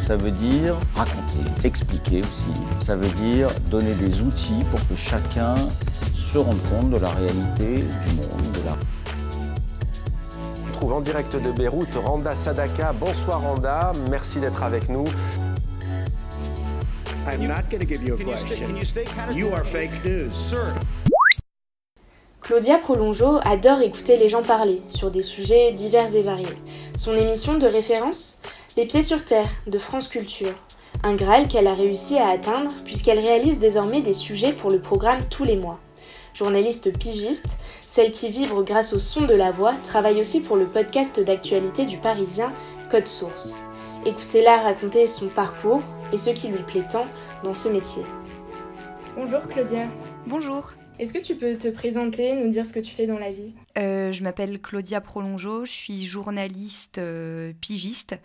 ça veut dire raconter, expliquer aussi. Ça veut dire donner des outils pour que chacun se rende compte de la réalité du monde, de la On trouve en direct de Beyrouth Randa Sadaka. Bonsoir Randa, merci d'être avec nous. I'm not going to give you a question. You are fake news. Claudia Prolongeau adore écouter les gens parler sur des sujets divers et variés. Son émission de référence Les Pieds sur Terre de France Culture. Un Graal qu'elle a réussi à atteindre puisqu'elle réalise désormais des sujets pour le programme tous les mois. Journaliste pigiste, celle qui vibre grâce au son de la voix travaille aussi pour le podcast d'actualité du Parisien Code Source. Écoutez-la raconter son parcours et ce qui lui plaît tant dans ce métier. Bonjour Claudia. Bonjour. Est-ce que tu peux te présenter, nous dire ce que tu fais dans la vie? Euh, je m'appelle Claudia Prolongeau, je suis journaliste euh, pigiste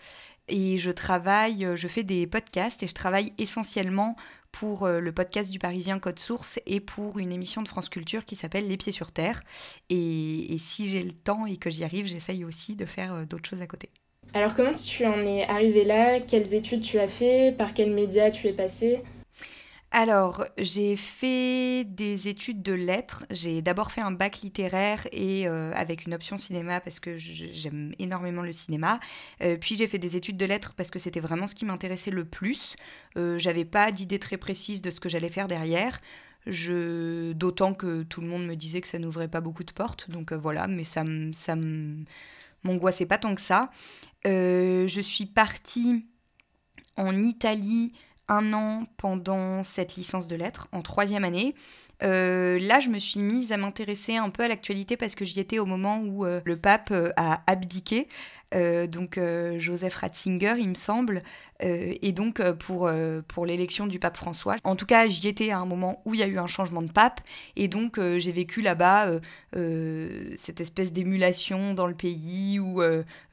et je travaille, euh, je fais des podcasts et je travaille essentiellement pour euh, le podcast du Parisien Code Source et pour une émission de France Culture qui s'appelle Les Pieds sur Terre. Et, si j'ai le temps et que j'y arrive, j'essaye aussi de faire euh, d'autres choses à côté. Alors comment tu en es arrivé là? Quelles études tu as fait? Par quels médias tu es passé Alors, j'ai fait des études de lettres. J'ai d'abord fait un bac littéraire et euh, avec une option cinéma parce que j'aime énormément le cinéma. Euh, puis j'ai fait des études de lettres parce que c'était vraiment ce qui m'intéressait le plus. Euh, J'avais pas d'idée très précise de ce que j'allais faire derrière. D'autant que tout le monde me disait que ça n'ouvrait pas beaucoup de portes. Donc voilà, mais ça m'angoissait pas tant que ça. Je suis partie en Italie un an pendant cette licence de lettres, en troisième année. Euh, là, je me suis mise à m'intéresser un peu à l'actualité parce que j'y étais au moment où euh, le pape euh, a abdiqué. Euh, donc euh, Joseph Ratzinger, il me semble, Euh, et donc pour, pour l'élection du pape François. En tout cas, j'y étais à un moment où il y a eu un changement de pape, et donc j'ai vécu là-bas cette espèce d'émulation dans le pays où,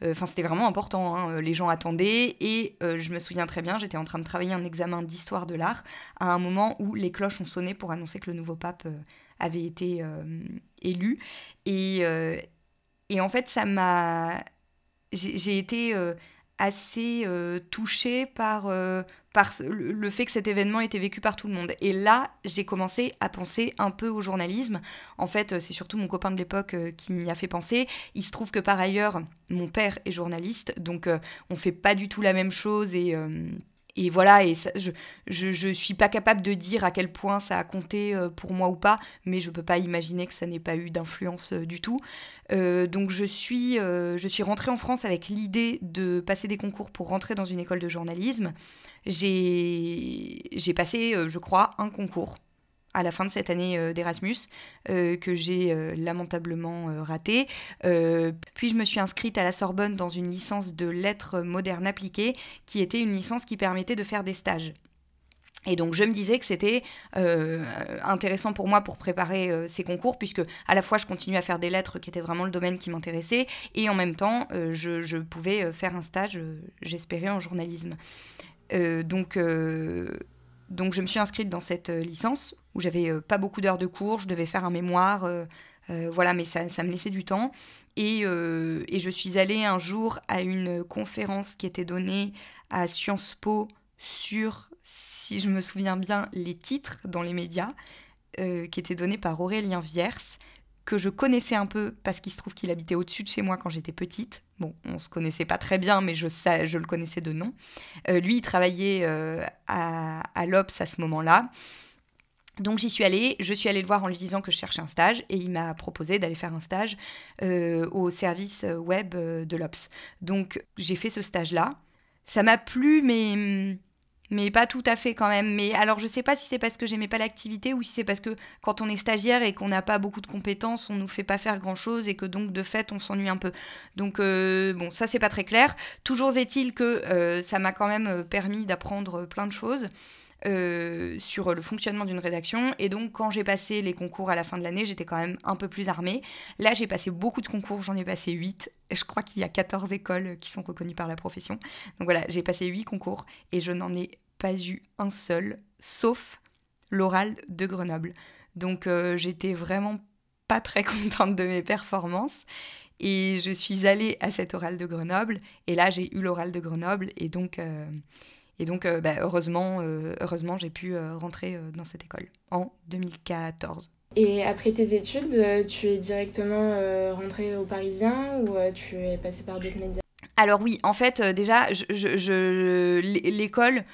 enfin, c'était vraiment important. hein, les gens attendaient, et je me souviens très bien, j'étais en train de travailler un examen d'histoire de l'art à un moment où les cloches ont sonné pour annoncer que le nouveau pape avait été élu, et, et en fait, ça m'a j'ai été euh, assez euh, touchée par, euh, le fait que cet événement était vécu par tout le monde. Et là, j'ai commencé à penser un peu au journalisme. En fait, c'est surtout mon copain de l'époque qui m'y a fait penser. Il se trouve que par ailleurs, mon père est journaliste, donc on fait pas du tout la même chose et... et voilà, et je, je, suis pas capable de dire à quel point ça a compté euh, pour moi ou pas, mais je peux pas imaginer que ça n'ait pas eu d'influence euh, du tout. Euh, donc je suis, je suis rentrée en France avec l'idée de passer des concours pour rentrer dans une école de journalisme. J'ai passé, je crois, un concours à la fin de cette année euh, d'Erasmus euh, que j'ai euh, lamentablement raté. Puis je me suis inscrite à la Sorbonne dans une licence de lettres modernes appliquées qui était une licence qui permettait de faire des stages. Et donc je me disais que c'était intéressant pour moi pour préparer ces concours, puisque à la fois je continuais à faire des lettres qui étaient vraiment le domaine qui m'intéressait, et en même temps je, je pouvais faire un stage, j'espérais, en journalisme. Donc, donc je me suis inscrite dans cette licence où j'avais euh, pas beaucoup d'heures de cours, je devais faire un mémoire, euh, euh, voilà, mais ça, me laissait du temps. Et, je suis allée un jour à une conférence qui était donnée à Sciences Po sur, si je me souviens bien, les titres dans les médias, qui était donnée par Aurélien Viers, que je connaissais un peu parce qu'il se trouve qu'il habitait au-dessus de chez moi quand j'étais petite. Bon, on se connaissait pas très bien, mais je, le connaissais de nom. Lui, il travaillait à, à l'Obs à ce moment-là. Donc j'y suis allée, je suis allée le voir en lui disant que je cherchais un stage et il m'a proposé d'aller faire un stage euh, au service web de l'Obs. Donc j'ai fait ce stage-là. Ça m'a plu, mais mais pas tout à fait quand même. Mais alors, je sais pas si c'est parce que j'aimais pas l'activité ou si c'est parce que quand on est stagiaire et qu'on n'a pas beaucoup de compétences, on nous fait pas faire grand chose et que donc de fait on s'ennuie un peu. Donc euh, bon, ça c'est pas très clair. Toujours est-il que euh, ça m'a quand même euh, permis d'apprendre plein de choses. Sur le fonctionnement d'une rédaction. Et donc, quand j'ai passé les concours à la fin de l'année, j'étais quand même un peu plus armée. Là, j'ai passé beaucoup de concours, j'en ai passé 8. Je crois qu'il y a 14 écoles qui sont reconnues par la profession. Donc voilà, j'ai passé 8 concours et je n'en ai pas eu un seul, sauf l'oral de Grenoble. Donc euh, j'étais vraiment pas très contente de mes performances. Et je suis allée à cet oral de Grenoble. Et là, j'ai eu l'oral de Grenoble. Et donc, euh, et donc euh, bah, heureusement, heureusement j'ai pu rentrer dans cette école en 2014. Et après tes études, tu es directement rentrée au Parisien ou tu es passée par d'autres médias? Alors oui, en fait, déjà, je, l'école,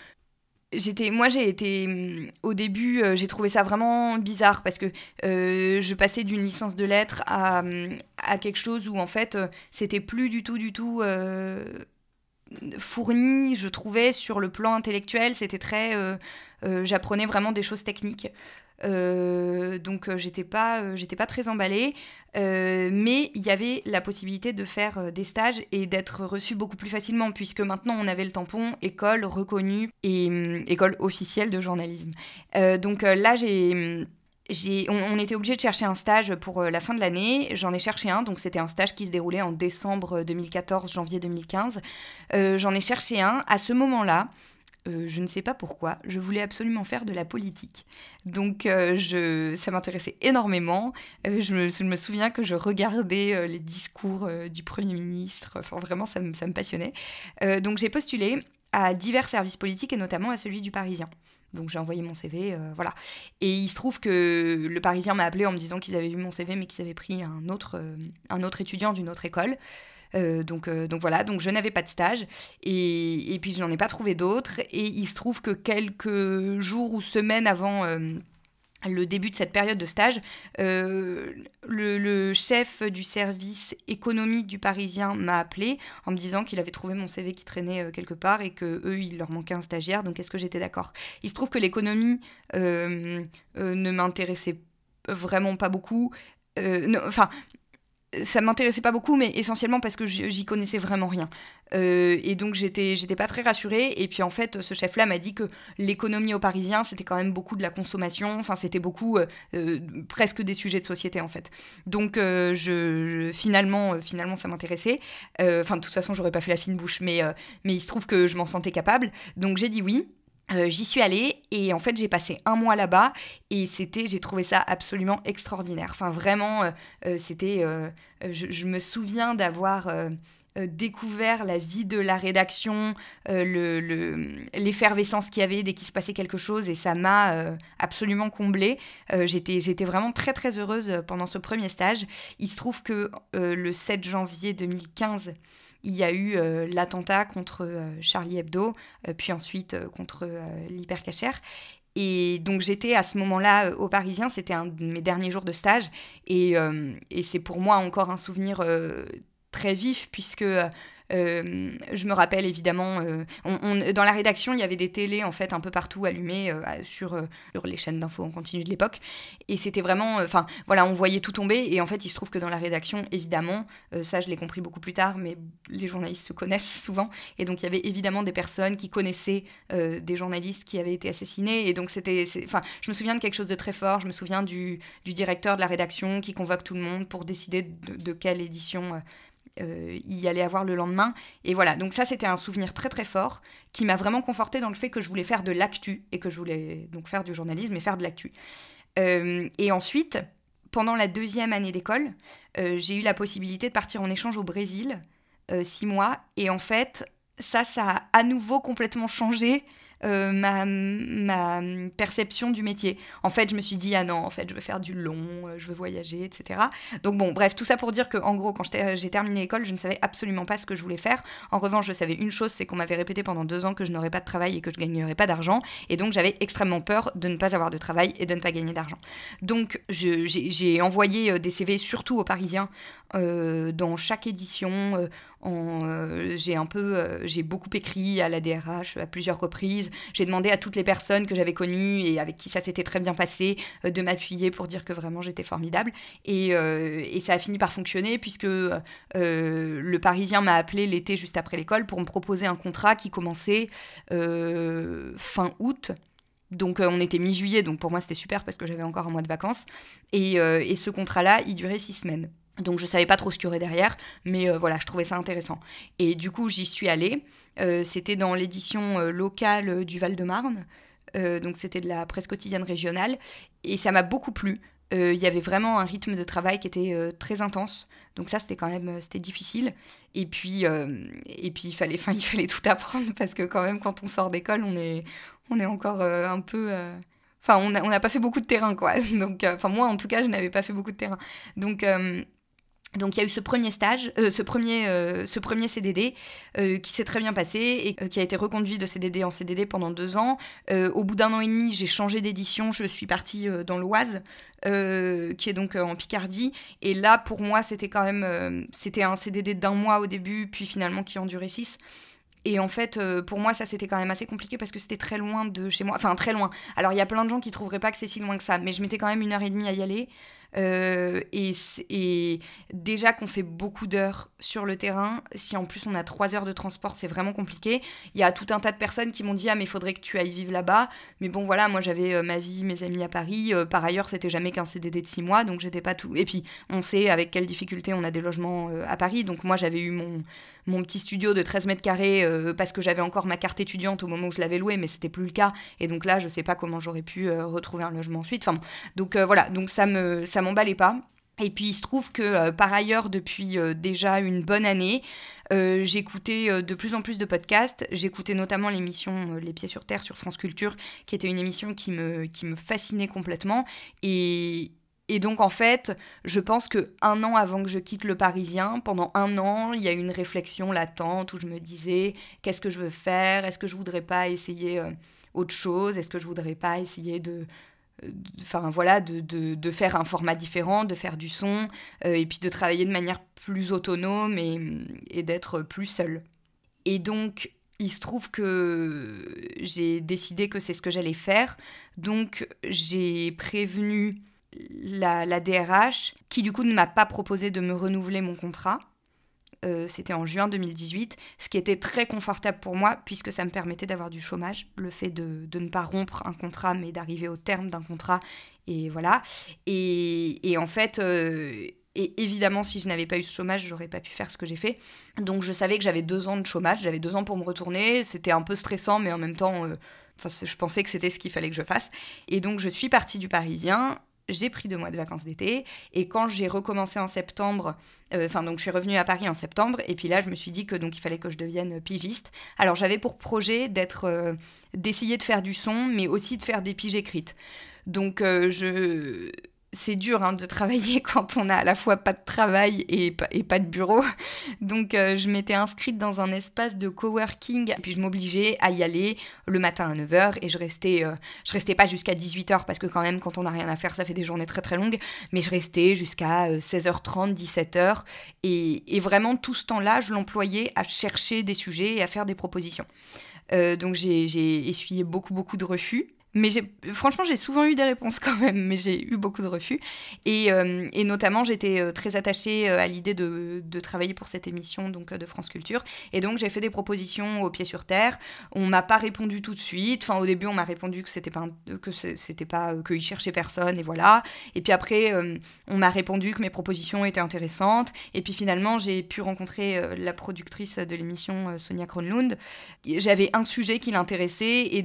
j'étais moi j'ai été mm, au début euh, j'ai trouvé ça vraiment bizarre parce que euh, je passais d'une licence de lettres à, mm, à, quelque chose où en fait euh, c'était plus du tout du tout fourni je trouvais sur le plan intellectuel c'était très j'apprenais vraiment des choses techniques euh, donc euh, j'étais pas, euh, pas très emballée, mais il y avait la possibilité de faire des stages et d'être reçu beaucoup plus facilement puisque maintenant on avait le tampon école reconnue et hum, école officielle de journalisme. donc là j'ai on, était obligé de chercher un stage pour la fin de l'année. J'en ai cherché un, donc c'était un stage qui se déroulait en décembre 2014, janvier 2015. J'en ai cherché un. À ce moment-là, euh, je ne sais pas pourquoi, je voulais absolument faire de la politique. Donc euh, je, ça m'intéressait énormément. Euh, je, me, souviens que je regardais les discours du Premier ministre, enfin vraiment ça me, ça me passionnait. donc j'ai postulé à divers services politiques et notamment à celui du Parisien. Donc j'ai envoyé mon CV, voilà. Et il se trouve que le Parisien m'a appelé en me disant qu'ils avaient vu mon CV mais qu'ils avaient pris un autre, un autre étudiant d'une autre école. Euh, donc, euh, donc voilà, donc je n'avais pas de stage et, et puis je n'en ai pas trouvé d'autres. Et il se trouve que quelques jours ou semaines avant euh, le début de cette période de stage, le, le, chef du service économie du Parisien m'a appelé en me disant qu'il avait trouvé mon CV qui traînait quelque part et que eux il leur manquait un stagiaire. Donc est-ce que j'étais d'accord? Il se trouve que l'économie ne m'intéressait vraiment pas beaucoup. Enfin, ça m'intéressait pas beaucoup, mais essentiellement parce que j'y connaissais vraiment rien. Euh, et donc j'étais j'étais pas très rassurée. Et puis en fait, ce chef-là m'a dit que l'économie au Parisien, c'était quand même beaucoup de la consommation. Enfin, c'était beaucoup euh, euh, presque des sujets de société en fait. Donc je, finalement finalement ça m'intéressait. Enfin de toute façon, j'aurais pas fait la fine bouche, mais mais il se trouve que je m'en sentais capable. Donc j'ai dit oui. Euh, j'y suis allée et en fait j'ai passé un mois là-bas et c'était j'ai trouvé ça absolument extraordinaire. Enfin vraiment euh, euh, c'était je, me souviens d'avoir découvert la vie de la rédaction, l'effervescence le, qu'il y avait dès qu'il se passait quelque chose et ça m'a absolument comblée. j'étais j'étais vraiment très très heureuse pendant ce premier stage. Il se trouve que le 7 janvier 2015 il y a eu euh, l'attentat contre euh, Charlie Hebdo, euh, puis ensuite contre l'hypercachère. Et donc j'étais à ce moment-là au Parisien, c'était un de mes derniers jours de stage, et, et c'est pour moi encore un souvenir très vif, puisque euh, je me rappelle évidemment, euh, dans la rédaction, il y avait des télés en fait un peu partout allumées euh, sur, sur, les chaînes d'infos en continu de l'époque. Et c'était vraiment, enfin voilà, on voyait tout tomber. Et en fait, il se trouve que dans la rédaction, évidemment, ça je l'ai compris beaucoup plus tard, mais les journalistes se connaissent souvent. Et donc il y avait évidemment des personnes qui connaissaient des journalistes qui avaient été assassinés. Et donc c'était, enfin, je me souviens de quelque chose de très fort. Je me souviens du, du directeur de la rédaction qui convoque tout le monde pour décider de, quelle édition y aller avoir le lendemain. Et voilà, donc ça c'était un souvenir très très fort qui m'a vraiment conforté dans le fait que je voulais faire de l'actu et que je voulais donc faire du journalisme et faire de l'actu. Euh, et ensuite, pendant la deuxième année d'école, euh, j'ai eu la possibilité de partir en échange au Brésil, six mois. Et en fait, ça, ça a à nouveau complètement changé euh, ma, perception du métier. En fait, je me suis dit, ah non, en fait, je veux faire du long, euh, je veux voyager, etc. Donc bon, bref, tout ça pour dire que en gros, quand j'ai terminé l'école, je ne savais absolument pas ce que je voulais faire. En revanche, je savais une chose, c'est qu'on m'avait répété pendant deux ans que je n'aurais pas de travail et que je gagnerais pas d'argent. Et donc, j'avais extrêmement peur de ne pas avoir de travail et de ne pas gagner d'argent. Donc, j'ai envoyé des CV surtout aux Parisiens euh, dans chaque édition. Euh, euh, j'ai un peu, j'ai beaucoup écrit à la DRH à plusieurs reprises. J'ai demandé à toutes les personnes que j'avais connues et avec qui ça s'était très bien passé de m'appuyer pour dire que vraiment j'étais formidable. Et, et, ça a fini par fonctionner puisque le Parisien m'a appelé l'été juste après l'école pour me proposer un contrat qui commençait fin août donc on était mi-juillet, donc pour moi c'était super parce que j'avais encore un mois de vacances. Et, et ce contrat-là, il durait six semaines. Donc je savais pas trop ce qu'il y aurait derrière, mais euh, voilà, je trouvais ça intéressant. Et du coup, j'y suis allée. Euh, c'était dans l'édition euh, locale du Val-de-Marne. donc c'était de la presse quotidienne régionale. Et ça m'a beaucoup plu. Il y avait vraiment un rythme de travail qui était très intense. Donc ça, c'était quand même c'était difficile. Et puis, et puis il, fallait, il fallait tout apprendre parce que quand même, quand on sort d'école, on est, on est encore un peu Enfin, on n'a pas fait beaucoup de terrain, quoi. Donc, enfin, moi, en tout cas, je n'avais pas fait beaucoup de terrain. Donc, donc il y a eu ce premier stage, euh, ce, premier, euh, ce premier CDD euh, qui s'est très bien passé et qui a été reconduit de CDD en CDD pendant deux ans. au bout d'un an et demi, j'ai changé d'édition, je suis partie dans l'Oise, qui est donc en Picardie. Et là, pour moi, c'était quand même, c'était un CDD d'un mois au début, puis finalement qui en durait six. Et en fait, pour moi, ça c'était quand même assez compliqué parce que c'était très loin de chez moi. Enfin, très loin. Alors, il y a plein de gens qui trouveraient pas que c'est si loin que ça, mais je mettais quand même une heure et demie à y aller. Euh, et, déjà qu'on fait beaucoup d'heures sur le terrain, si en plus on a trois heures de transport, c'est vraiment compliqué. Il y a tout un tas de personnes qui m'ont dit Ah, mais il faudrait que tu ailles vivre là-bas. Mais bon, voilà, moi j'avais euh, ma vie, mes amis à Paris. Euh, par ailleurs, c'était jamais qu'un CDD de six mois, donc j'étais pas tout. Et puis, on sait avec quelles difficultés on a des logements à Paris. Donc, moi j'avais eu mon, mon petit studio de 13 mètres carrés parce que j'avais encore ma carte étudiante au moment où je l'avais loué, mais c'était plus le cas. Et donc là, je sais pas comment j'aurais pu retrouver un logement ensuite. Enfin, donc voilà, donc ça me. Ça m'emballait pas. Et puis il se trouve que euh, par ailleurs, depuis euh, déjà une bonne année, euh, j'écoutais de plus en plus de podcasts. J'écoutais notamment l'émission Les Pieds sur Terre sur France Culture, qui était une émission qui me, qui me fascinait complètement. Et, et donc en fait, je pense que un an avant que je quitte le Parisien, pendant un an, il y a une réflexion latente où je me disais qu'est-ce que je veux faire? Est-ce que je voudrais pas essayer autre chose? Est-ce que je voudrais pas essayer de enfin voilà, de, de, faire un format différent, de faire du son, euh, et puis de travailler de manière plus autonome et, et d'être plus seule. Et donc, il se trouve que j'ai décidé que c'est ce que j'allais faire, donc j'ai prévenu la, DRH, qui du coup ne m'a pas proposé de me renouveler mon contrat. Euh, c'était en juin 2018, ce qui était très confortable pour moi puisque ça me permettait d'avoir du chômage, le fait de, de, ne pas rompre un contrat mais d'arriver au terme d'un contrat et voilà. Et, et en fait, euh, et évidemment si je n'avais pas eu ce chômage, j'aurais pas pu faire ce que j'ai fait. Donc je savais que j'avais deux ans de chômage, j'avais deux ans pour me retourner, c'était un peu stressant mais en même temps... Euh, je pensais que c'était ce qu'il fallait que je fasse. Et donc, je suis partie du Parisien j'ai pris deux mois de vacances d'été. Et quand j'ai recommencé en septembre, euh, enfin, donc je suis revenue à Paris en septembre. Et puis là, je me suis dit que donc il fallait que je devienne pigiste. Alors, j'avais pour projet d'être, euh, d'essayer de faire du son, mais aussi de faire des piges écrites. Donc, euh, je c'est dur hein, de travailler quand on a à la fois pas de travail et, pas de bureau. Donc euh, je m'étais inscrite dans un espace de coworking, puis je m'obligeais à y aller le matin à 9h et je restais, euh, je restais pas jusqu'à 18h parce que quand même quand on n'a rien à faire ça fait des journées très très longues, mais je restais jusqu'à 16h30, euh, 17h et, et vraiment tout ce temps-là je l'employais à chercher des sujets et à faire des propositions. donc j'ai essuyé beaucoup beaucoup de refus mais franchement, j'ai souvent eu des réponses quand même, mais j'ai eu beaucoup de refus. Et, euh, et notamment, j'étais euh, très attachée euh, à l'idée de, de, travailler pour cette émission donc, de France Culture. Et donc, j'ai fait des propositions au pied sur terre. On m'a pas répondu tout de suite. Enfin, au début, on m'a répondu que c'était pas, pas, qu'ils cherchaient personne, et voilà. Et puis après, on m'a répondu que mes propositions étaient intéressantes. Et puis finalement, j'ai pu rencontrer la productrice de l'émission, Sonia Kronlund. J'avais un sujet qui l'intéressait,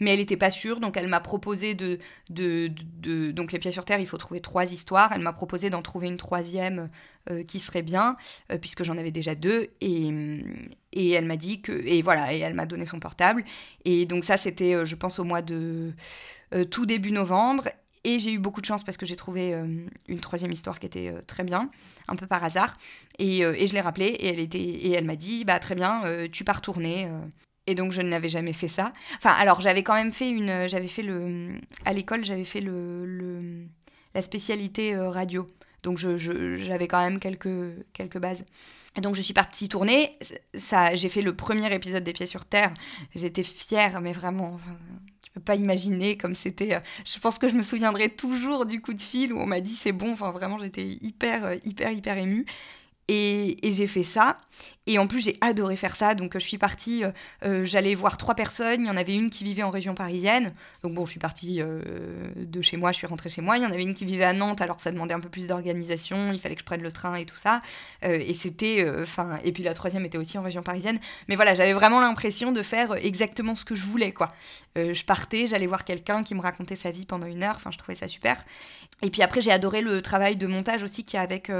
mais elle n'était pas sûre Donc elle m'a proposé de, de, de, Donc les pièces sur terre, il faut trouver trois histoires. Elle m'a proposé d'en trouver une troisième euh, qui serait bien, euh, puisque j'en avais déjà deux. Et, et elle m'a dit que. Et voilà, et elle m'a donné son portable. Et donc ça, c'était, euh, je pense, au mois de. tout début novembre. Et j'ai eu beaucoup de chance parce que j'ai trouvé une troisième histoire qui était très bien, un peu par hasard. Et, et je l'ai rappelée et elle, était, et elle m'a dit bah, Très bien, tu pars tourner. Et donc je n'avais jamais fait ça. Enfin, alors j'avais quand même fait une. J'avais fait le. À l'école, j'avais fait le, la spécialité radio. Donc j'avais quand même quelques, quelques bases. Et donc je suis partie tourner. Ça, j'ai fait le premier épisode des Pieds sur Terre. J'étais fière, mais vraiment, tu peux pas imaginer comme c'était. Euh, je pense que je me souviendrai toujours du coup de fil où on m'a dit c'est bon. Enfin vraiment, j'étais hyper, hyper, hyper émue. Et, j'ai fait ça. Et en plus, j'ai adoré faire ça. Donc, je suis partie, euh, euh, j'allais voir trois personnes. Il y en avait une qui vivait en région parisienne. Donc, bon, je suis partie euh, de chez moi, je suis rentrée chez moi. Il y en avait une qui vivait à Nantes, alors ça demandait un peu plus d'organisation. Il fallait que je prenne le train et tout ça. et c'était. enfin et puis, la troisième était aussi en région parisienne. Mais voilà, j'avais vraiment l'impression de faire exactement ce que je voulais, quoi. je partais, j'allais voir quelqu'un qui me racontait sa vie pendant une heure. Enfin, je trouvais ça super. Et puis après, j'ai adoré le travail de montage aussi qu'il y a avec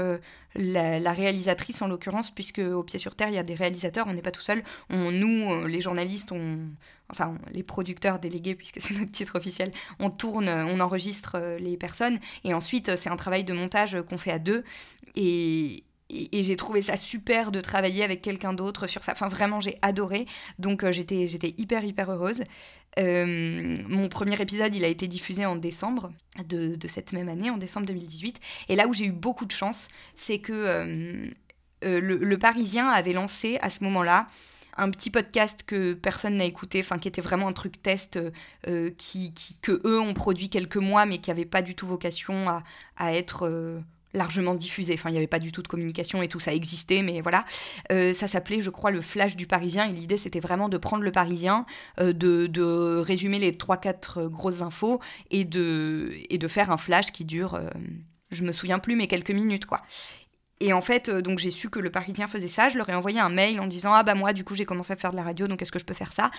la, réalisatrice en l'occurrence, puisque au pied sur terre, il y a des réalisateurs, on n'est pas tout seul. On, nous, euh, les journalistes, on, enfin les producteurs délégués, puisque c'est notre titre officiel, on tourne, on enregistre euh, les personnes, et ensuite euh, c'est un travail de montage qu'on fait à deux. Et, et, j'ai trouvé ça super de travailler avec quelqu'un d'autre sur ça. Enfin, vraiment, j'ai adoré. Donc, euh, j'étais, j'étais hyper, hyper heureuse. Euh, mon premier épisode, il a été diffusé en décembre de, cette même année, en décembre 2018. Et là où j'ai eu beaucoup de chance, c'est que euh, le, Parisien avait lancé à ce moment-là un petit podcast que personne n'a écouté, enfin qui était vraiment un truc test qui, que eux ont produit quelques mois, mais qui n'avait pas du tout vocation à être largement diffusé. Enfin, il n'y avait pas du tout de communication et tout, ça existait, mais voilà. Euh, ça s'appelait, je crois, le Flash du Parisien. Et l'idée, c'était vraiment de prendre le Parisien, euh, de, résumer les 3-4 euh, grosses infos et de, et de faire un flash qui dure, je me souviens plus, mais quelques minutes, quoi. Et en fait, euh, donc j'ai su que le Parisien faisait ça. Je leur ai envoyé un mail en disant ah bah moi du coup j'ai commencé à faire de la radio, donc est-ce que je peux faire ça?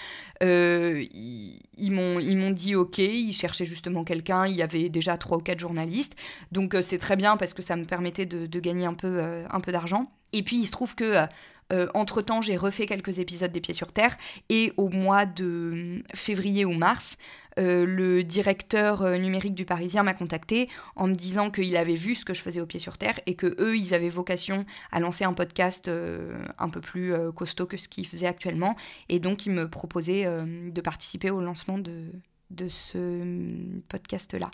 Euh, Ils m'ont dit ok. Ils cherchaient justement quelqu'un. Il y avait déjà trois ou quatre journalistes, donc euh, c'est très bien parce que ça me permettait de, gagner un peu d'argent. Et puis il se trouve que entre-temps, j'ai refait quelques épisodes des Pieds sur Terre et au mois de février ou mars, euh, le directeur euh, numérique du Parisien m'a contacté en me disant qu'il avait vu ce que je faisais au pied sur terre et que eux, ils avaient vocation à lancer un podcast euh, un peu plus costaud que ce qu'ils faisaient actuellement. Et donc, ils me proposaient de participer au lancement de, de ce podcast-là.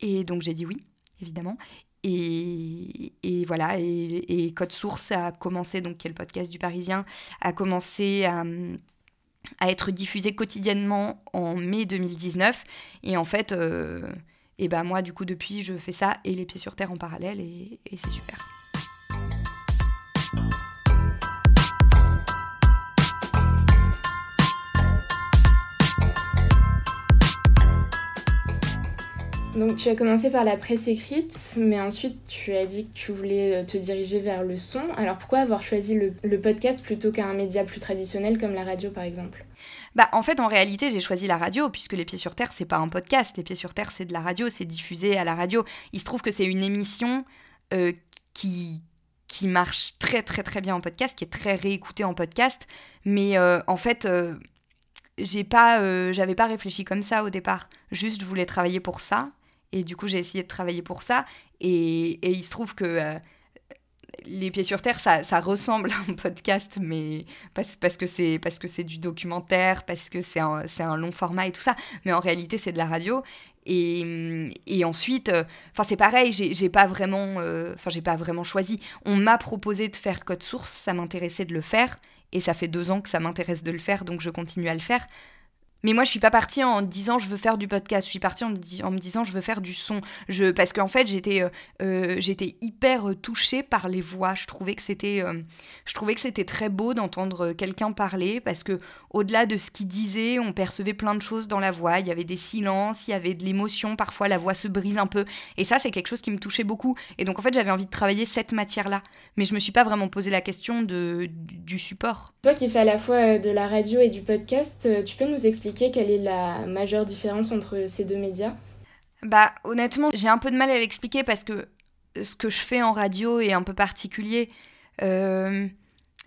Et donc, j'ai dit oui, évidemment. Et, et, voilà, et, Code Source a commencé, donc qui est le podcast du Parisien, a commencé à, à être diffusé quotidiennement en mai 2019. Et en fait, euh, et ben moi, du coup, depuis, je fais ça et les pieds sur terre en parallèle et, et c'est super. Donc tu as commencé par la presse écrite, mais ensuite tu as dit que tu voulais euh, te diriger vers le son. Alors pourquoi avoir choisi le, podcast plutôt qu'un média plus traditionnel comme la radio par exemple? Bah, en fait, en réalité, j'ai choisi la radio, puisque Les Pieds sur Terre, c'est pas un podcast. Les Pieds sur Terre, c'est de la radio, c'est diffusé à la radio. Il se trouve que c'est une émission euh, qui, qui marche très, très, très bien en podcast, qui est très réécoutée en podcast. Mais euh, en fait, j'ai pas, j'avais pas réfléchi comme ça au départ. Juste, je voulais travailler pour ça. Et du coup, j'ai essayé de travailler pour ça. Et, et il se trouve que euh, Les Pieds sur Terre, ça, ça, ressemble à un podcast, mais parce, parce que c'est du documentaire, parce que c'est un, un, long format et tout ça. Mais en réalité, c'est de la radio. Et, et ensuite, euh, enfin c'est pareil, j'ai pas vraiment, euh, enfin j'ai pas vraiment choisi. On m'a proposé de faire code source, ça m'intéressait de le faire, et ça fait deux ans que ça m'intéresse de le faire, donc je continue à le faire. Mais moi, je suis pas partie en disant je veux faire du podcast. Je suis partie en, me disant je veux faire du son. Je, parce qu'en fait, j'étais, euh, euh, j'étais hyper euh, touchée par les voix. Je trouvais que c'était, je trouvais que c'était très beau d'entendre quelqu'un parler parce que au-delà de ce qu'il disait, on percevait plein de choses dans la voix. Il y avait des silences, il y avait de l'émotion. Parfois, la voix se brise un peu. Et ça, c'est quelque chose qui me touchait beaucoup. Et donc, en fait, j'avais envie de travailler cette matière-là. Mais je me suis pas vraiment posé la question de, du support. Toi qui fais à la fois de la radio et du podcast, tu peux nous expliquer expliquer quelle est la majeure différence entre ces deux médias Bah honnêtement, j'ai un peu de mal à l'expliquer parce que ce que je fais en radio est un peu particulier. Euh,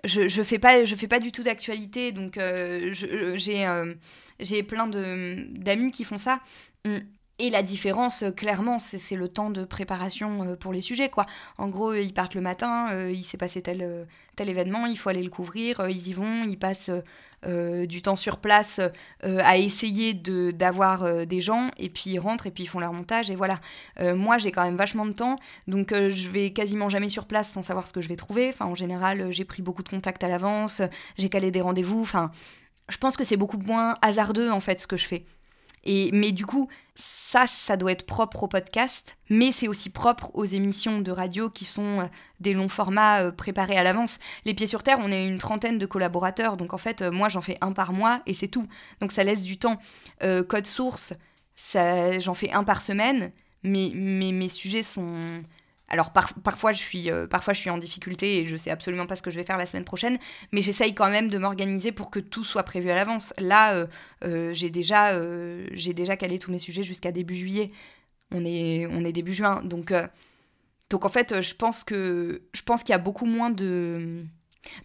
je, je fais pas je fais pas du tout d'actualité donc euh, j'ai euh, j'ai plein de d'amis qui font ça mm. et la différence, clairement, c'est le temps de préparation pour les sujets, quoi. En gros, ils partent le matin, il s'est passé tel, tel événement, il faut aller le couvrir, ils y vont, ils passent euh, du temps sur place euh, à essayer d'avoir euh, des gens et puis ils rentrent et puis ils font leur montage et voilà. moi j'ai quand même vachement de temps donc je vais quasiment jamais sur place sans savoir ce que je vais trouver. Enfin en général j'ai pris beaucoup de contacts à l'avance, j'ai calé des rendez-vous. Enfin je pense que c'est beaucoup moins hasardeux en fait ce que je fais. Et, mais du coup, ça, ça doit être propre au podcast, mais c'est aussi propre aux émissions de radio qui sont euh, des longs formats euh, préparés à l'avance. Les Pieds sur Terre, on est une trentaine de collaborateurs, donc en fait, euh, moi, j'en fais un par mois et c'est tout. Donc ça laisse du temps. Code Source, j'en fais un par semaine, mais, mais mes sujets sont alors parfois, je suis, euh, parfois je suis en difficulté et je sais absolument pas ce que je vais faire la semaine prochaine, mais j'essaye quand même de m'organiser pour que tout soit prévu à l'avance. Là, euh, euh, j'ai déjà, j'ai déjà calé tous mes sujets jusqu'à début juillet. On est, on est début juin, donc, donc en fait, je pense que, je pense qu'il y a beaucoup moins de,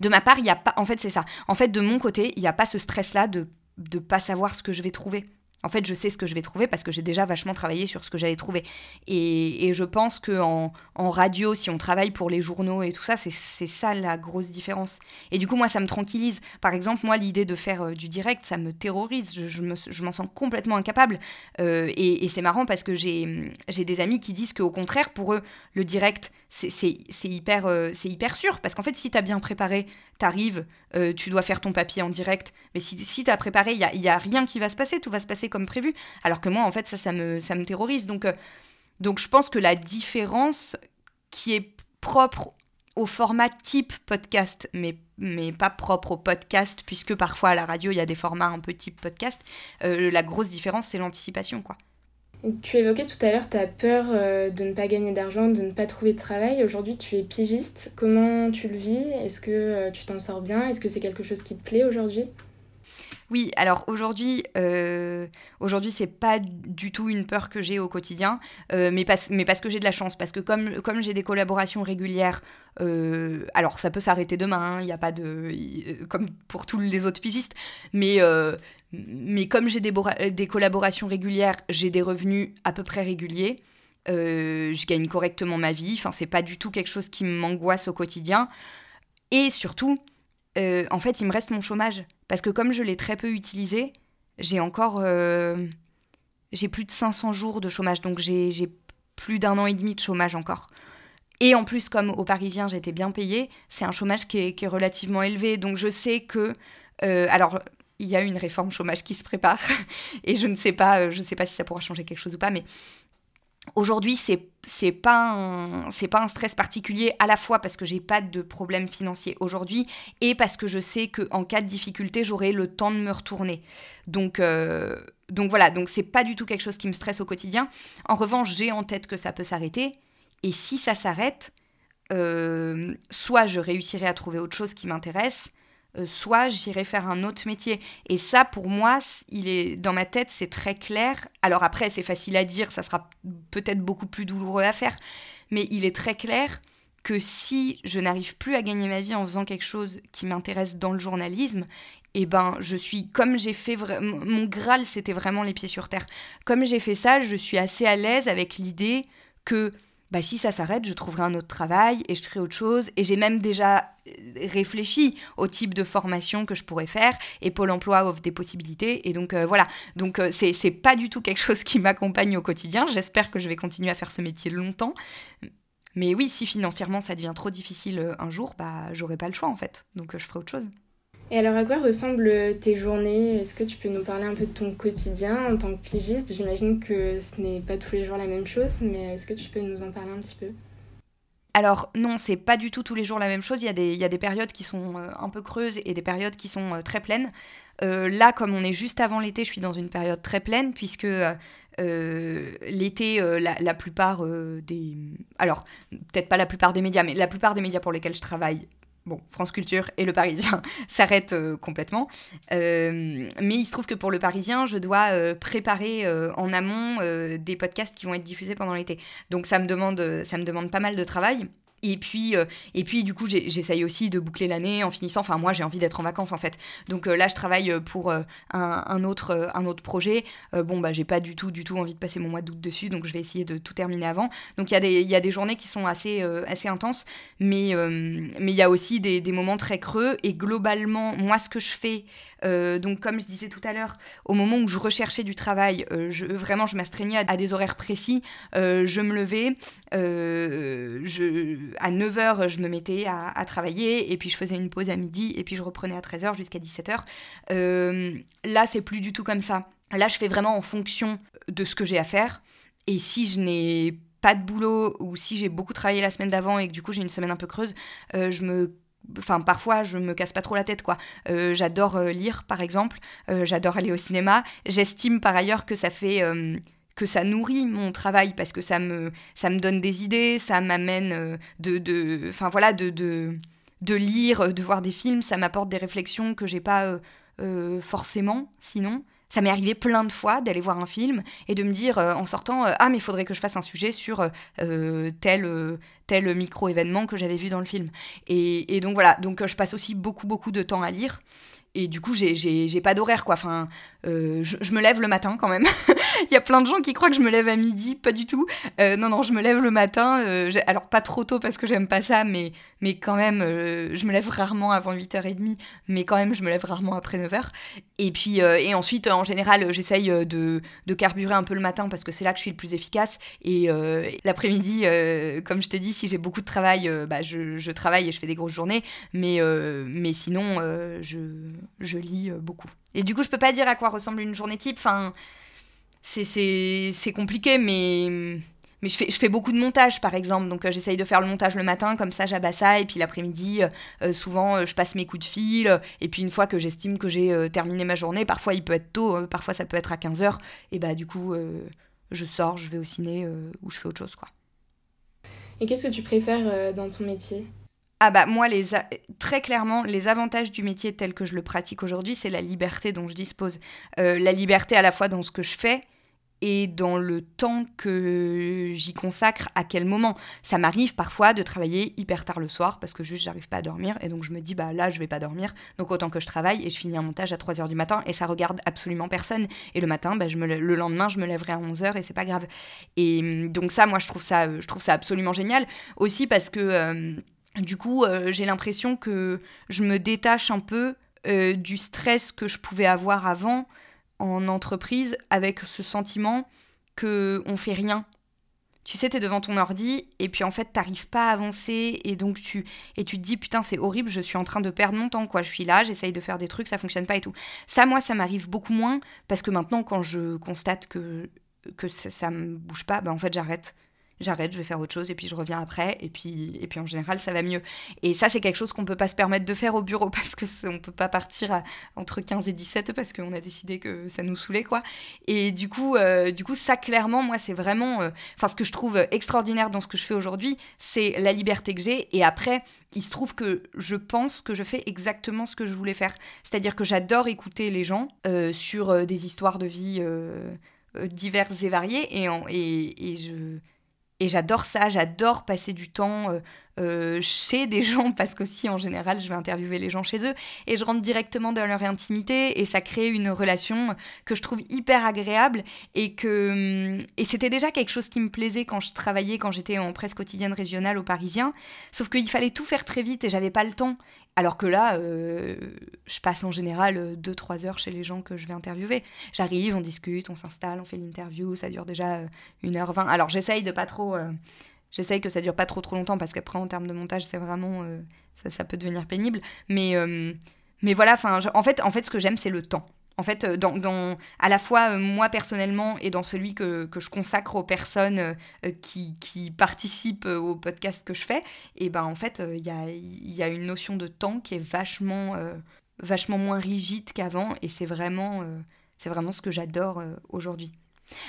de ma part, il y a pas, en fait c'est ça. En fait, de mon côté, il n'y a pas ce stress-là de de pas savoir ce que je vais trouver. En fait, je sais ce que je vais trouver parce que j'ai déjà vachement travaillé sur ce que j'allais trouver. Et, je pense qu'en en, radio, si on travaille pour les journaux et tout ça, c'est ça la grosse différence. Et du coup, moi, ça me tranquillise. Par exemple, moi, l'idée de faire euh, du direct, ça me terrorise. Je, je m'en sens complètement incapable. Euh, et, c'est marrant parce que j'ai des amis qui disent qu'au contraire, pour eux, le direct, c'est hyper, euh, hyper sûr. Parce qu'en fait, si tu as bien préparé, tu arrives, tu dois faire ton papier en direct. Mais si, si tu as préparé, il n'y a, y a rien qui va se passer. Tout va se passer comme prévu. Alors que moi, en fait, ça, ça me, ça me terrorise. Donc, euh, donc je pense que la différence qui est propre au format type podcast, mais, mais pas propre au podcast, puisque parfois à la radio, il y a des formats un peu type podcast, euh, la grosse différence, c'est l'anticipation, quoi. Tu évoquais tout à l'heure ta peur euh, de ne pas gagner d'argent, de ne pas trouver de travail. Aujourd'hui, tu es pigiste. Comment tu le vis? Est-ce que tu t'en sors bien? Est-ce que c'est quelque chose qui te plaît aujourd'hui? Oui, alors aujourd'hui, euh, aujourd'hui c'est pas du tout une peur que j'ai au quotidien, euh, mais, parce que j'ai de la chance, parce que comme, j'ai des collaborations régulières, euh, alors ça peut s'arrêter demain, hein, il n'y a pas de, comme pour tous les autres pigistes, mais mais comme j'ai des, des collaborations régulières, j'ai des revenus à peu près réguliers. je gagne correctement ma vie, enfin c'est pas du tout quelque chose qui m'angoisse au quotidien. Et surtout, euh, en fait, il me reste mon chômage. Parce que comme je l'ai très peu utilisé, j'ai encore. Euh, j'ai plus de 500 jours de chômage. Donc j'ai plus d'un an et demi de chômage encore. Et en plus, comme aux Parisiens, j'étais bien payée, c'est un chômage qui est, relativement élevé. Donc je sais que. Euh, alors, il y a une réforme chômage qui se prépare. et je ne sais pas, je ne sais pas si ça pourra changer quelque chose ou pas, mais Aujourd'hui, c'est c'est pas c'est pas un stress particulier à la fois parce que j'ai pas de problème financier aujourd'hui et parce que je sais que en cas de difficulté, j'aurai le temps de me retourner. Donc euh, donc voilà, donc c'est pas du tout quelque chose qui me stresse au quotidien. En revanche, j'ai en tête que ça peut s'arrêter et si ça s'arrête, euh, soit je réussirai à trouver autre chose qui m'intéresse, euh, soit j'irai faire un autre métier. Et ça, pour moi, il est dans ma tête, c'est très clair. Alors après, c'est facile à dire, ça sera peut-être beaucoup plus douloureux à faire, mais il est très clair que si je n'arrive plus à gagner ma vie en faisant quelque chose qui m'intéresse dans le journalisme, eh ben, je suis, comme j'ai fait, mon Graal, c'était vraiment les pieds sur terre. Comme j'ai fait ça, je suis assez à l'aise avec l'idée que bah, si ça s'arrête, je trouverai un autre travail et je ferai autre chose. Et j'ai même déjà euh, réfléchi au type de formation que je pourrais faire. Et Pôle emploi offre des possibilités. Et donc euh, voilà. Donc euh, c'est, pas du tout quelque chose qui m'accompagne au quotidien. J'espère que je vais continuer à faire ce métier longtemps. Mais oui, si financièrement ça devient trop difficile un jour, bah j'aurai pas le choix en fait. Donc je ferai autre chose. Et alors, à quoi ressemblent tes journées? Est-ce que tu peux nous parler un peu de ton quotidien en tant que pigiste? J'imagine que ce n'est pas tous les jours la même chose, mais est-ce que tu peux nous en parler un petit peu? Alors non, c'est pas du tout tous les jours la même chose. Il y a des, il y a des périodes qui sont euh, un peu creuses et des périodes qui sont euh, très pleines. Euh, là, comme on est juste avant l'été, je suis dans une période très pleine puisque l'été, la, plupart des... Alors, peut-être pas la plupart des médias, mais la plupart des médias pour lesquels je travaille bon, France Culture et Le Parisien s'arrêtent complètement. mais il se trouve que pour Le Parisien, je dois préparer en amont des podcasts qui vont être diffusés pendant l'été. Donc ça me demande, ça me demande pas mal de travail. Et puis, euh, et puis du coup, j'essaye aussi de boucler l'année en finissant. Enfin, moi, j'ai envie d'être en vacances en fait. Donc euh, là, je travaille euh, pour un, autre, un autre projet. bon, bah, j'ai pas du tout, du tout envie de passer mon mois d'août dessus, donc je vais essayer de tout terminer avant. Donc il y, a des, y a des journées qui sont assez, assez intenses, mais mais il y a aussi des, des, moments très creux. Et globalement, moi, ce que je fais, donc comme je disais tout à l'heure, au moment où je recherchais du travail, je, vraiment, je m'astreignais à, à, des horaires précis. je me levais, je à 9h, je me mettais à, travailler, et puis je faisais une pause à midi, et puis je reprenais à 13h jusqu'à 17h. Euh, là, c'est plus du tout comme ça. Là, je fais vraiment en fonction de ce que j'ai à faire. Et si je n'ai pas de boulot, ou si j'ai beaucoup travaillé la semaine d'avant et que du coup j'ai une semaine un peu creuse, euh, je me enfin parfois je me casse pas trop la tête quoi. Euh, j'adore lire par exemple, j'adore aller au cinéma. J'estime par ailleurs que ça fait que ça nourrit mon travail parce que ça me, ça me donne des idées, ça m'amène euh, de, de, enfin voilà, de, de, de, lire, de voir des films, ça m'apporte des réflexions que j'ai pas euh, euh, forcément sinon. Ça m'est arrivé plein de fois d'aller voir un film et de me dire en sortant ah mais il faudrait que je fasse un sujet sur tel tel micro événement que j'avais vu dans le film. Et, et donc voilà, donc je passe aussi beaucoup beaucoup de temps à lire et du coup, j'ai pas d'horaire, quoi. Enfin, euh, je, me lève le matin quand même. Il y a plein de gens qui croient que je me lève à midi, pas du tout. Euh, non, non, je me lève le matin. Euh, alors, pas trop tôt parce que j'aime pas ça, mais, mais quand même, je me lève rarement avant 8h30, mais quand même, je me lève rarement après 9h. Et puis, et ensuite, en général, j'essaye de, de, carburer un peu le matin parce que c'est là que je suis le plus efficace. Et l'après-midi, comme je t'ai dit, si j'ai beaucoup de travail, bah, je, je, travaille et je fais des grosses journées. Mais, mais sinon, je je lis euh, beaucoup. Et du coup, je peux pas dire à quoi ressemble une journée type. Enfin, c'est compliqué, mais, mais je, fais, je fais beaucoup de montage, par exemple. Donc, euh, j'essaye de faire le montage le matin, comme ça, j'abat ça. Et puis l'après-midi, euh, souvent, je passe mes coups de fil. Et puis, une fois que j'estime que j'ai terminé ma journée, parfois, il peut être tôt, parfois, ça peut être à 15h. Et bah, du coup, je sors, je vais au ciné ou je fais autre chose, quoi. Et qu'est-ce que tu préfères dans ton métier? Ah bah moi, les très clairement, les avantages du métier tel que je le pratique aujourd'hui, c'est la liberté dont je dispose. Euh, la liberté à la fois dans ce que je fais et dans le temps que j'y consacre, à quel moment. Ça m'arrive parfois de travailler hyper tard le soir parce que juste j'arrive pas à dormir et donc je me dis bah là je vais pas dormir donc autant que je travaille et je finis un montage à 3h du matin et ça regarde absolument personne et le matin bah, je me, le lendemain je me lèverai à 11h et c'est pas grave. Et donc ça moi je trouve ça je trouve ça absolument génial aussi parce que euh, du coup, euh, j'ai l'impression que je me détache un peu euh, du stress que je pouvais avoir avant en entreprise avec ce sentiment que on fait rien. Tu sais, tu es devant ton ordi et puis en fait, t'arrives pas à avancer et donc tu et tu te dis putain, c'est horrible, je suis en train de perdre mon temps quoi. Je suis là, j'essaye de faire des trucs, ça fonctionne pas et tout. Ça moi, ça m'arrive beaucoup moins parce que maintenant quand je constate que que ça, ça me bouge pas, ben en fait, j'arrête j'arrête, je vais faire autre chose et puis je reviens après et puis et puis en général ça va mieux. Et ça c'est quelque chose qu'on peut pas se permettre de faire au bureau parce que on peut pas partir entre 15 et 17 parce qu'on a décidé que ça nous saoulait quoi. Et du coup euh, du coup ça clairement moi c'est vraiment euh, enfin ce que je trouve extraordinaire dans ce que je fais aujourd'hui, c'est la liberté que j'ai et après il se trouve que je pense que je fais exactement ce que je voulais faire. C'est-à-dire que j'adore écouter les gens euh, sur des histoires de vie diverses et variées et, et, et je et j'adore ça, j'adore passer du temps euh, euh, chez des gens parce qu'aussi en général je vais interviewer les gens chez eux et je rentre directement dans leur intimité et ça crée une relation que je trouve hyper agréable et que hum, et c'était déjà quelque chose qui me plaisait quand je travaillais quand j'étais en presse quotidienne régionale au Parisien sauf qu'il fallait tout faire très vite et j'avais pas le temps alors que là, euh, je passe en général 2-3 heures chez les gens que je vais interviewer. J'arrive, on discute, on s'installe, on fait l'interview, ça dure déjà 1h20. Alors j'essaye de pas trop... Euh, j'essaye que ça dure pas trop trop longtemps parce qu'après en termes de montage, c'est vraiment... Euh, ça, ça, peut devenir pénible. Mais, mais voilà, en fait, en fait, ce que j'aime, c'est le temps. En fait, euh, dans, à la fois euh, moi personnellement et dans celui que, je consacre aux personnes euh, qui, participent au podcast que je fais, et ben en fait, il y a, une notion de temps qui est vachement, vachement moins rigide qu'avant, et c'est vraiment, c'est vraiment ce que j'adore aujourd'hui.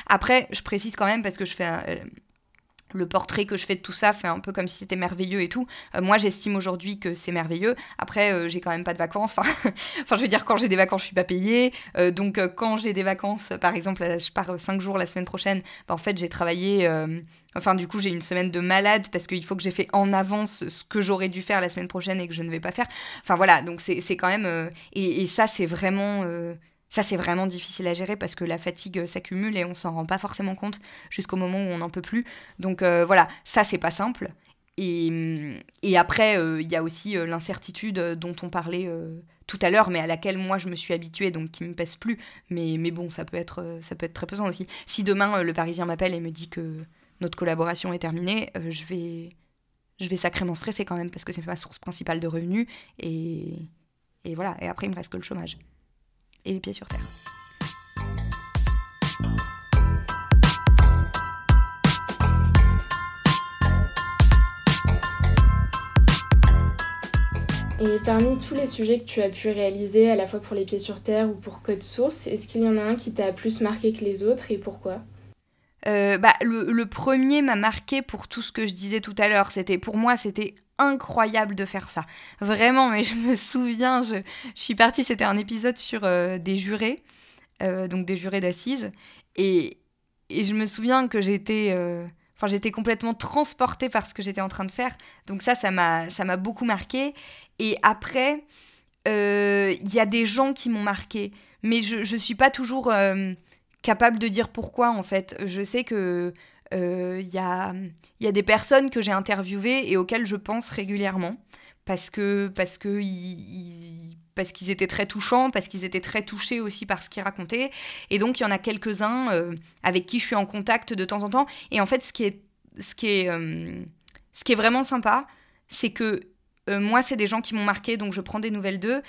Après, je précise quand même parce que je fais le portrait que je fais de tout ça fait un peu comme si c'était merveilleux et tout. Euh, moi, j'estime aujourd'hui que c'est merveilleux. Après, euh, j'ai quand même pas de vacances. Enfin, je veux dire, quand j'ai des vacances, je suis pas payée. Euh, donc, quand j'ai des vacances, par exemple, je pars cinq jours la semaine prochaine, bah, en fait, j'ai travaillé. Enfin, du coup, j'ai une semaine de malade parce qu'il faut que j'ai fait en avance ce que j'aurais dû faire la semaine prochaine et que je ne vais pas faire. Enfin, voilà. Donc, c'est quand même. Et, ça, c'est vraiment ça, c'est vraiment difficile à gérer parce que la fatigue euh, s'accumule et on s'en rend pas forcément compte jusqu'au moment où on n'en peut plus. Donc euh, voilà, ça, c'est pas simple. Et, mm, après, euh, il y a aussi l'incertitude dont on parlait tout à l'heure, mais à laquelle moi je me suis habituée, donc qui me pèse plus. Mais, mais bon, ça peut, être, ça peut être très pesant aussi. Si demain le Parisien m'appelle et me dit que notre collaboration est terminée, je, vais, je vais sacrément stresser quand même parce que c'est ma source principale de revenus. Et, et voilà, et après il me reste que le chômage et les pieds sur terre. Et parmi tous les sujets que tu as pu réaliser, à la fois pour les pieds sur terre ou pour Code Source, est-ce qu'il y en a un qui t'a plus marqué que les autres et pourquoi? Euh, bah, le, premier m'a marqué pour tout ce que je disais tout à l'heure. C'était pour moi, c'était incroyable de faire ça. Vraiment, mais je me souviens, je, suis partie, c'était un épisode sur euh, des jurés, euh, donc des jurés d'assises, et, et, je me souviens que j'étais, euh, enfin j'étais complètement transportée par ce que j'étais en train de faire. Donc ça, ça m'a, ça m'a beaucoup marqué. Et après, il y a des gens qui m'ont marqué, mais je, ne suis pas toujours capable de dire pourquoi en fait. Je sais que il euh, y, a, y, a, des personnes que j'ai interviewées et auxquelles je pense régulièrement parce que parce que parce qu'ils étaient très touchants, parce qu'ils étaient très touchés aussi par ce qu'ils racontaient. Et donc, il y en a quelques-uns euh, avec qui je suis en contact de temps en temps. Et en fait, ce qui est, ce qui est, euh, ce qui est vraiment sympa, c'est que moi, c'est des gens qui m'ont marqué, donc je prends des nouvelles d'eux.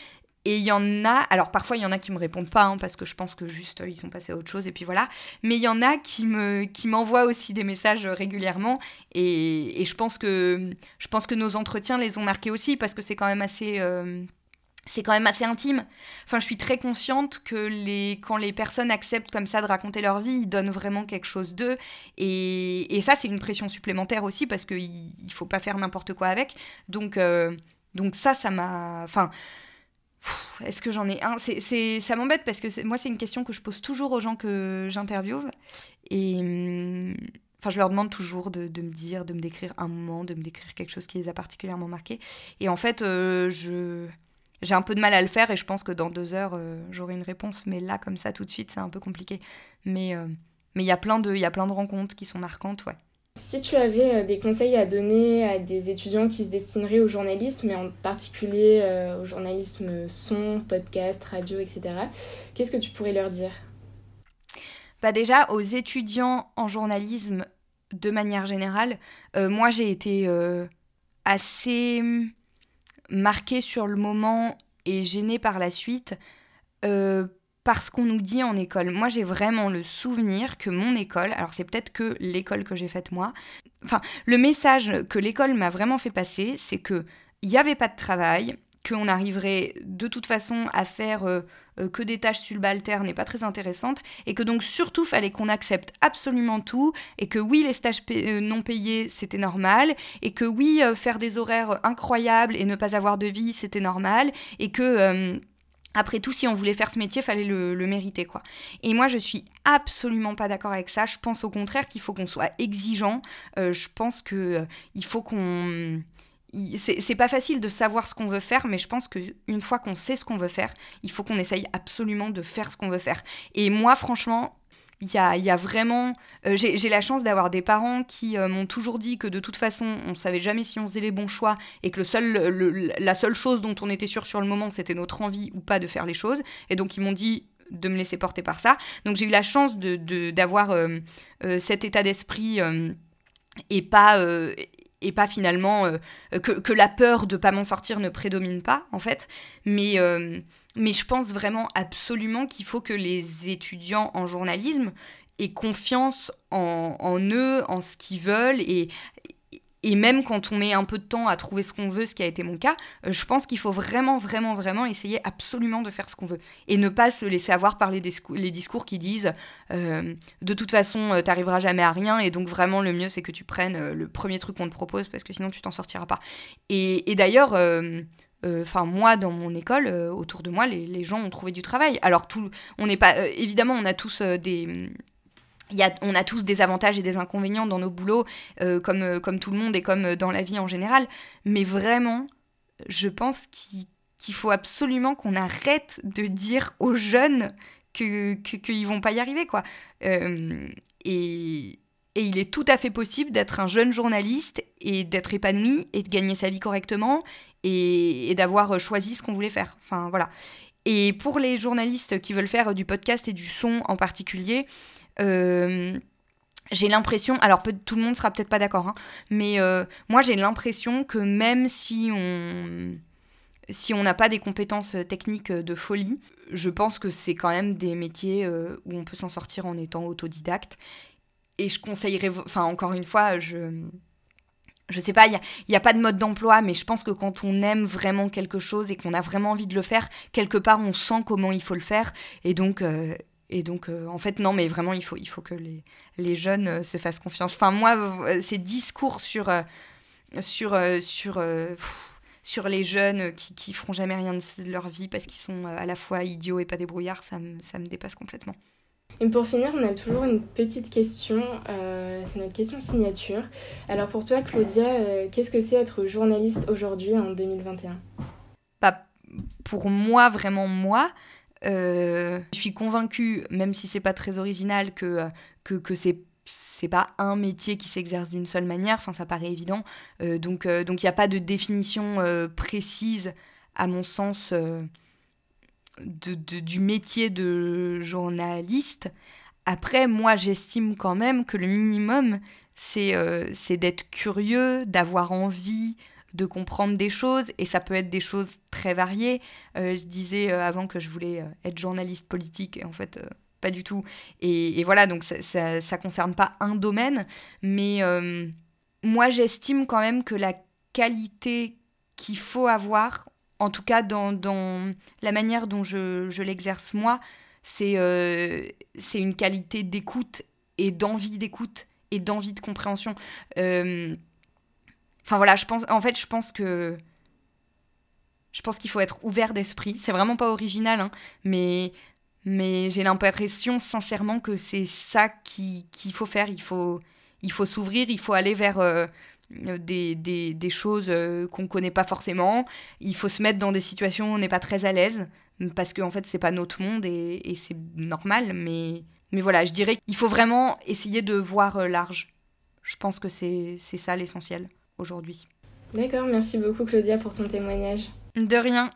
Et il y en a, alors parfois il y en a qui me répondent pas, hein, parce que je pense que juste ils sont passés à autre chose, et puis voilà. Mais il y en a qui me, qui m'envoient aussi des messages régulièrement, et, et, je pense que, je pense que nos entretiens les ont marqués aussi, parce que c'est quand même assez, euh, c'est quand même assez intime. Enfin, je suis très consciente que les, quand les personnes acceptent comme ça de raconter leur vie, ils donnent vraiment quelque chose d'eux, et, et ça c'est une pression supplémentaire aussi, parce qu'il il faut pas faire n'importe quoi avec. Donc, euh, donc ça, ça m'a, enfin est-ce que j'en ai un? C'est, Ça m'embête parce que moi, c'est une question que je pose toujours aux gens que j'interviewe. Et hum, enfin, je leur demande toujours de, me dire, de me décrire un moment, de me décrire quelque chose qui les a particulièrement marqués. Et en fait, euh, je, j'ai un peu de mal à le faire et je pense que dans deux heures, euh, j'aurai une réponse. Mais là, comme ça, tout de suite, c'est un peu compliqué. Mais euh, mais il y a plein de, il y a plein de rencontres qui sont marquantes, ouais. Si tu avais euh, des conseils à donner à des étudiants qui se destineraient au journalisme, et en particulier euh, au journalisme son, podcast, radio, etc., qu'est-ce que tu pourrais leur dire? Bah Déjà, aux étudiants en journalisme, de manière générale, euh, moi j'ai été assez marquée sur le moment et gênée par la suite parce qu'on nous dit en école. Moi, j'ai vraiment le souvenir que mon école, alors c'est peut-être que l'école que j'ai faite moi, enfin, le message que l'école m'a vraiment fait passer, c'est que il n'y avait pas de travail, qu'on arriverait de toute façon à faire euh, euh, que des tâches subalternes et pas très intéressantes, et que donc surtout fallait qu'on accepte absolument tout, et que oui, les stages euh, non payés, c'était normal, et que oui, faire des horaires incroyables et ne pas avoir de vie, c'était normal, et que après tout, si on voulait faire ce métier, fallait le, mériter, quoi. Et moi, je suis absolument pas d'accord avec ça. Je pense au contraire qu'il faut qu'on soit exigeant. Euh, je pense que euh, il faut qu'on c'est pas facile de savoir ce qu'on veut faire, mais je pense qu'une fois qu'on sait ce qu'on veut faire, il faut qu'on essaye absolument de faire ce qu'on veut faire. Et moi, franchement, il y a, vraiment. Euh, j'ai la chance d'avoir des parents qui euh, m'ont toujours dit que de toute façon, on ne savait jamais si on faisait les bons choix et que le seul, la seule chose dont on était sûr sur le moment, c'était notre envie ou pas de faire les choses. Et donc, ils m'ont dit de me laisser porter par ça. Donc, j'ai eu la chance d'avoir de, euh, cet état d'esprit et pas et pas finalement que, que, la peur de pas m'en sortir ne prédomine pas en fait mais mais je pense vraiment absolument qu'il faut que les étudiants en journalisme aient confiance en, eux, en ce qu'ils veulent et, même quand on met un peu de temps à trouver ce qu'on veut, ce qui a été mon cas, euh, je pense qu'il faut vraiment, vraiment, vraiment essayer absolument de faire ce qu'on veut. Et ne pas se laisser avoir par les, discours, qui disent euh, de toute façon, tu t'arriveras jamais à rien, et donc vraiment le mieux c'est que tu prennes le premier truc qu'on te propose parce que sinon tu t'en sortiras pas. Et, d'ailleurs, enfin moi dans mon école, autour de moi, les, gens ont trouvé du travail. Alors tout, on n'est pas, évidemment, on a tous des on a tous des avantages et des inconvénients dans nos boulots, euh, comme, euh, comme tout le monde et comme euh, dans la vie en général. Mais vraiment, je pense qu'il faut absolument qu'on arrête de dire aux jeunes qu'ils que, ne vont pas y arriver. quoi. et, il est tout à fait possible d'être un jeune journaliste et d'être épanoui et de gagner sa vie correctement et, d'avoir choisi ce qu'on voulait faire. Enfin, voilà. Et pour les journalistes qui veulent faire du podcast et du son en particulier, euh, j'ai l'impression, alors tout le monde sera peut-être pas d'accord, hein, mais euh, moi j'ai l'impression que même si on si on n'a pas des compétences techniques de folie, je pense que c'est quand même des métiers euh, où on peut s'en sortir en étant autodidacte. Et je conseillerais, enfin encore une fois, je je sais pas, il n'y a, a, pas de mode d'emploi, mais je pense que quand on aime vraiment quelque chose et qu'on a vraiment envie de le faire, quelque part on sent comment il faut le faire. Et donc, et donc, euh, en fait, non, mais vraiment, il faut, il faut que les, les jeunes euh, se fassent confiance. Enfin, moi, euh, ces discours sur, sur, sur, sur les jeunes qui, qui feront jamais rien de leur vie parce qu'ils sont à la fois idiots et pas débrouillards, ça me, ça me dépasse complètement. Et pour finir, on a toujours une petite question, c'est notre question signature. Alors pour toi, Claudia, qu'est-ce que c'est être journaliste aujourd'hui en 2021 Pas Pour moi, vraiment moi, euh, je suis convaincue, même si c'est pas très original, que, que, que c'est c'est pas un métier qui s'exerce d'une seule manière, enfin ça paraît évident. Euh, euh, donc il n'y a pas de définition précise, à mon sens, de, du métier de journaliste. Après, moi j'estime quand même que le minimum, c'est c'est d'être curieux, d'avoir envie, de comprendre des choses, et ça peut être des choses très variées. Euh, je disais euh, avant que je voulais euh, être journaliste politique, et en fait, pas du tout. Et, voilà, donc ça, ça, concerne pas un domaine, mais moi, j'estime quand même que la qualité qu'il faut avoir, en tout cas dans, la manière dont je, l'exerce moi, c'est c'est une qualité d'écoute et d'envie d'écoute et d'envie de compréhension. Enfin voilà, je pense, en fait, je pense que je pense qu'il faut être ouvert d'esprit. C'est vraiment pas original, hein, mais j'ai l'impression sincèrement que c'est ça qu'il faut faire. Il faut il faut s'ouvrir, il faut aller vers euh, des, des, des, choses euh, qu'on connaît pas forcément. Il faut se mettre dans des situations où on n'est pas très à l'aise parce qu'en en fait c'est pas notre monde et, et c'est normal. Mais mais voilà, je dirais qu'il faut vraiment essayer de voir euh, large. Je pense que c'est ça l'essentiel aujourd'hui. D'accord, merci beaucoup Claudia pour ton témoignage. De rien.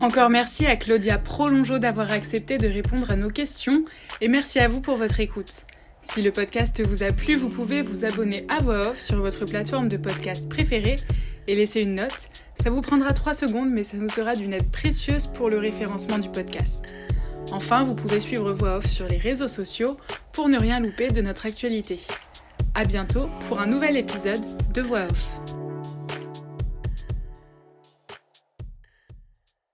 Encore merci à Claudia Prolongeau d'avoir accepté de répondre à nos questions et merci à vous pour votre écoute. Si le podcast vous a plu, vous pouvez vous abonner à voix off sur votre plateforme de podcast préférée et laisser une note. Ça vous prendra 3 secondes mais ça nous sera d'une aide précieuse pour le référencement du podcast. Enfin, vous pouvez suivre voix off sur les réseaux sociaux pour ne rien louper de notre actualité. À bientôt pour un nouvel épisode de Voix Off.